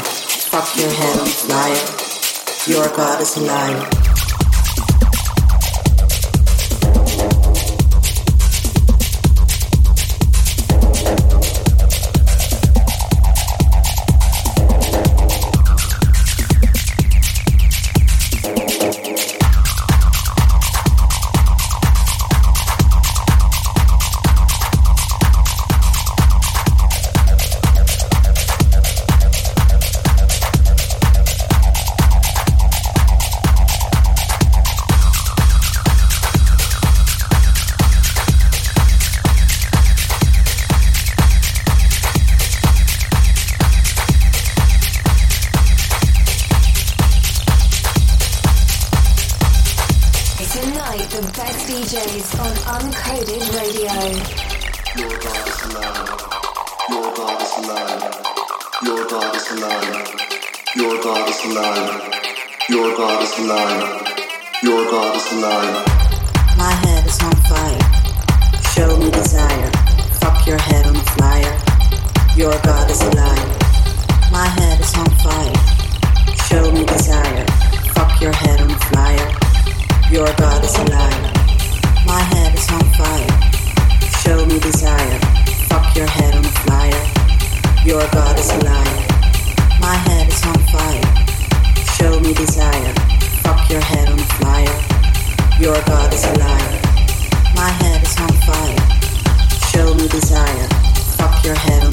Fuck your head on fire. Your god is a liar.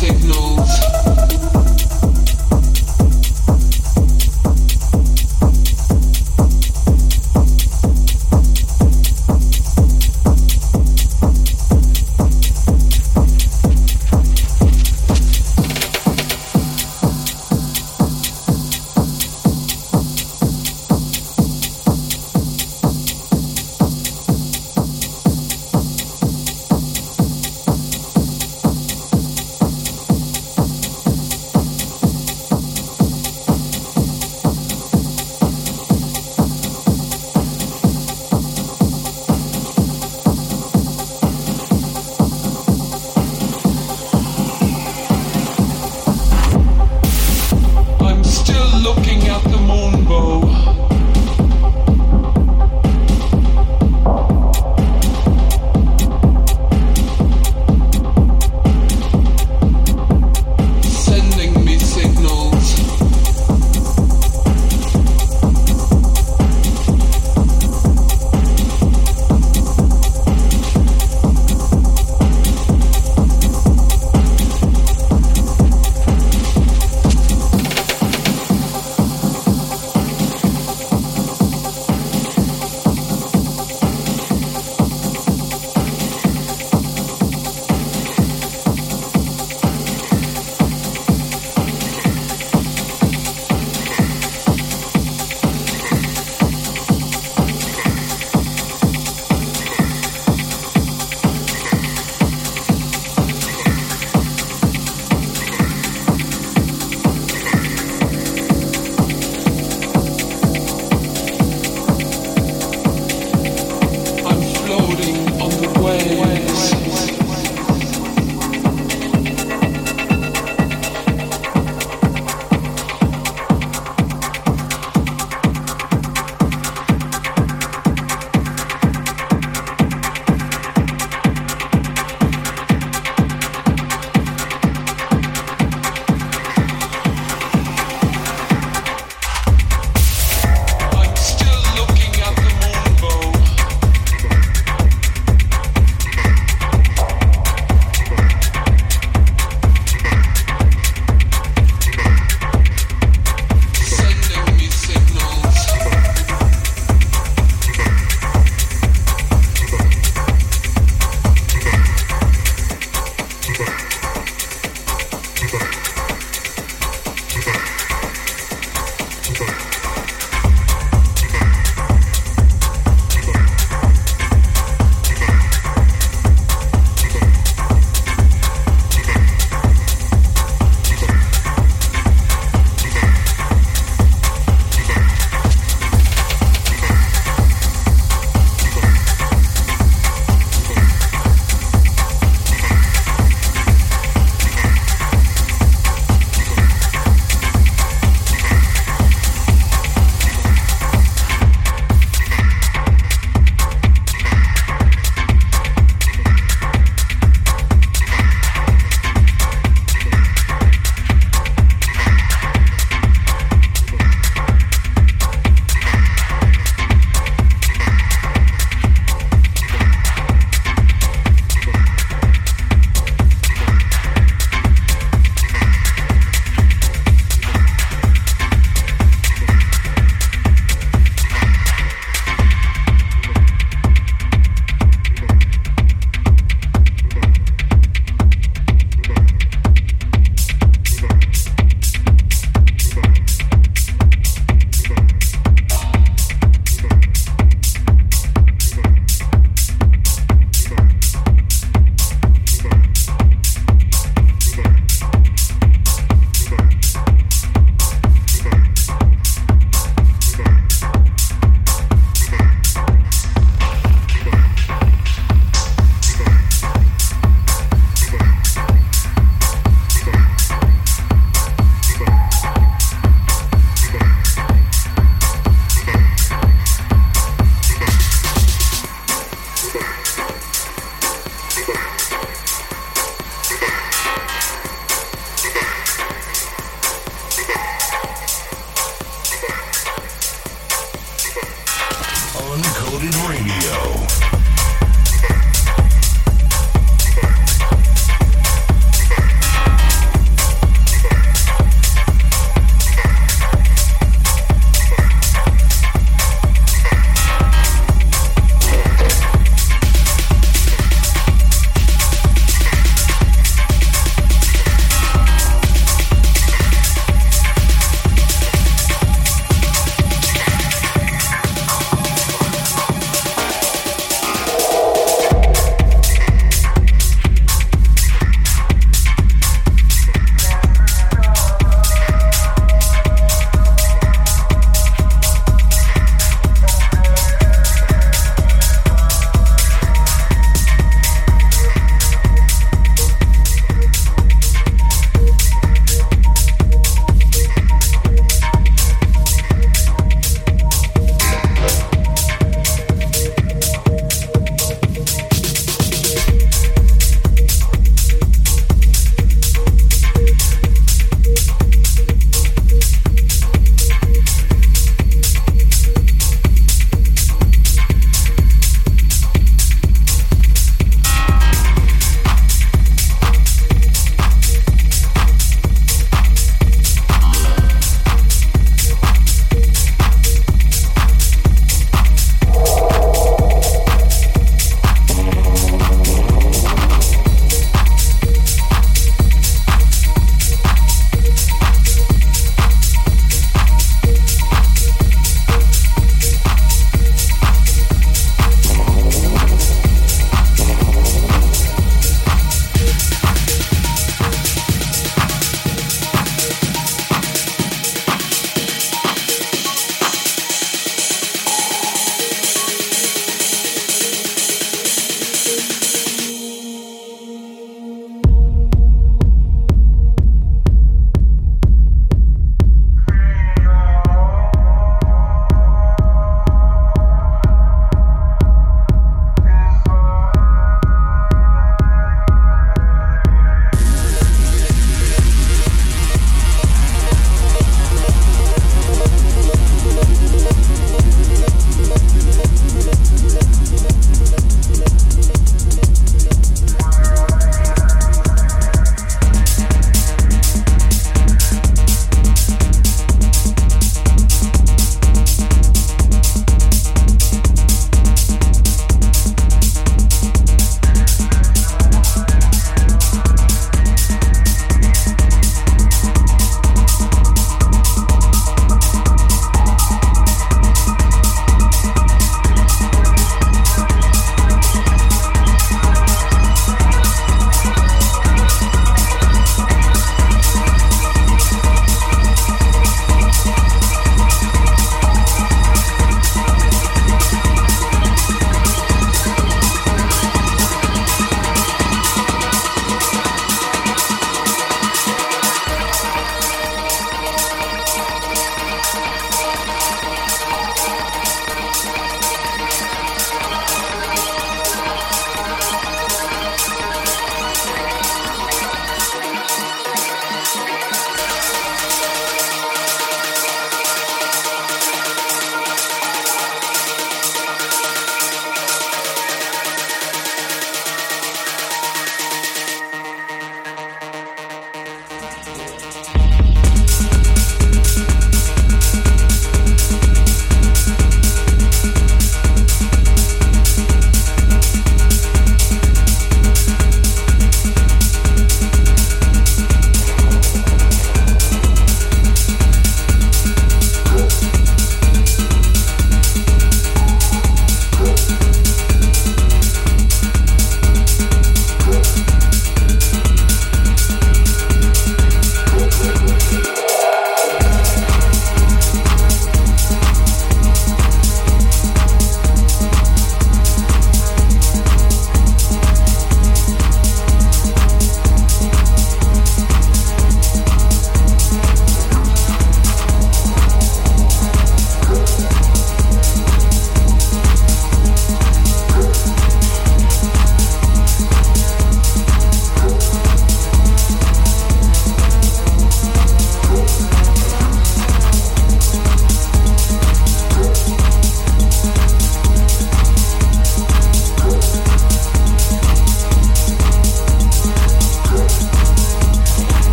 signal